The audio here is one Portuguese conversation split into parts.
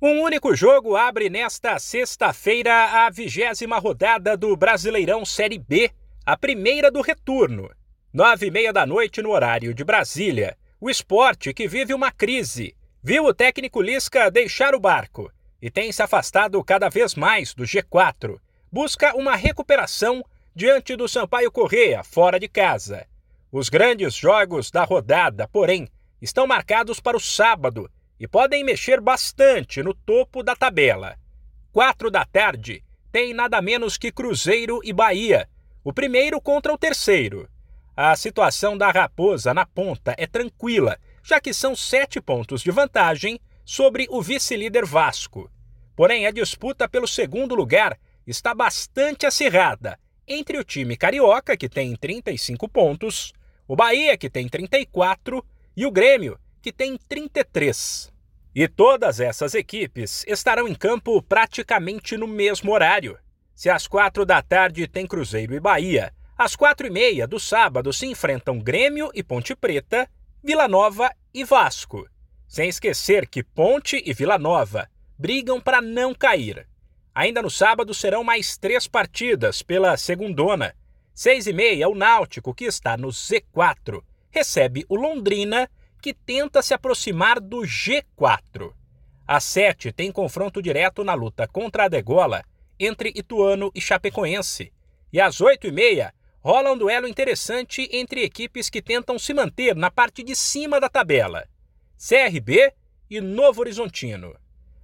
Um único jogo abre nesta sexta-feira a vigésima rodada do Brasileirão Série B, a primeira do retorno. Nove e meia da noite no horário de Brasília. O esporte, que vive uma crise, viu o técnico Lisca deixar o barco e tem se afastado cada vez mais do G4. Busca uma recuperação diante do Sampaio Correia, fora de casa. Os grandes jogos da rodada, porém, estão marcados para o sábado e podem mexer bastante no topo da tabela. Quatro da tarde tem nada menos que Cruzeiro e Bahia, o primeiro contra o terceiro. A situação da Raposa na ponta é tranquila, já que são sete pontos de vantagem sobre o vice-líder Vasco. Porém, a disputa pelo segundo lugar está bastante acirrada entre o time carioca, que tem 35 pontos, o Bahia, que tem 34, e o Grêmio, que tem 33. E todas essas equipes estarão em campo praticamente no mesmo horário. Se às quatro da tarde tem Cruzeiro e Bahia, às quatro e meia do sábado se enfrentam Grêmio e Ponte Preta, Vila Nova e Vasco. Sem esquecer que Ponte e Vila Nova brigam para não cair. Ainda no sábado serão mais três partidas pela segundona. Seis e meia, o Náutico, que está no Z4, recebe o Londrina que tenta se aproximar do G4. Às 7 tem confronto direto na luta contra a degola entre Ituano e Chapecoense. E às 8 e meia rola um duelo interessante entre equipes que tentam se manter na parte de cima da tabela: CRB e Novo Horizontino.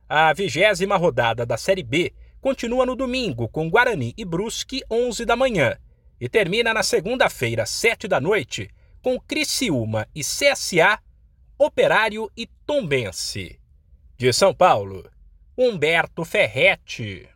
A vigésima rodada da Série B continua no domingo com Guarani e Brusque 11 da manhã e termina na segunda-feira, 7 da noite, com Criciúma e CSA, Operário e Tombense. De São Paulo, Humberto Ferretti.